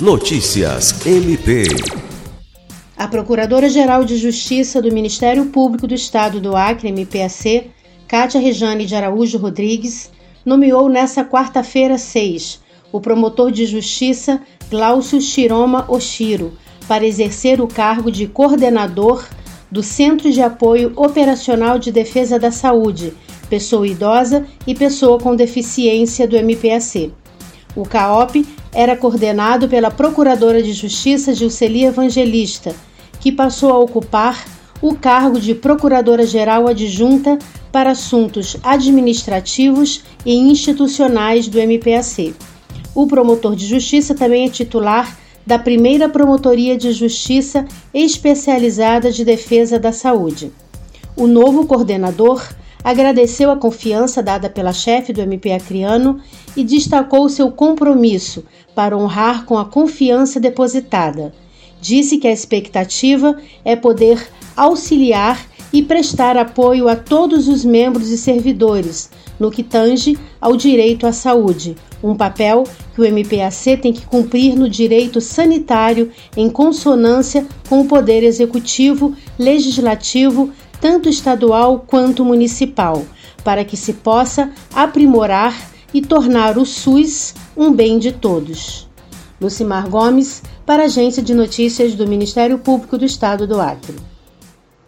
Notícias MP. A Procuradora-Geral de Justiça do Ministério Público do Estado do Acre, MPAC, Cátia Rejane de Araújo Rodrigues, nomeou nesta quarta-feira 6 o promotor de justiça Glaucio Chiroma Oshiro para exercer o cargo de coordenador do Centro de Apoio Operacional de Defesa da Saúde, pessoa idosa e pessoa com deficiência do MPAC. O CAOP era coordenado pela Procuradora de Justiça Gilceli Evangelista que passou a ocupar o cargo de Procuradora-Geral Adjunta para Assuntos Administrativos e Institucionais do MPAC. O promotor de justiça também é titular da primeira Promotoria de Justiça Especializada de Defesa da Saúde. O novo coordenador agradeceu a confiança dada pela chefe do MP Acreano e destacou seu compromisso para honrar com a confiança depositada. Disse que a expectativa é poder auxiliar e prestar apoio a todos os membros e servidores no que tange ao direito à saúde, um papel que o MPAC tem que cumprir no direito sanitário em consonância com o poder executivo, legislativo, tanto estadual quanto municipal, para que se possa aprimorar e tornar o SUS um bem de todos. Lucimar Gomes, para a Agência de Notícias do Ministério Público do Estado do Acre.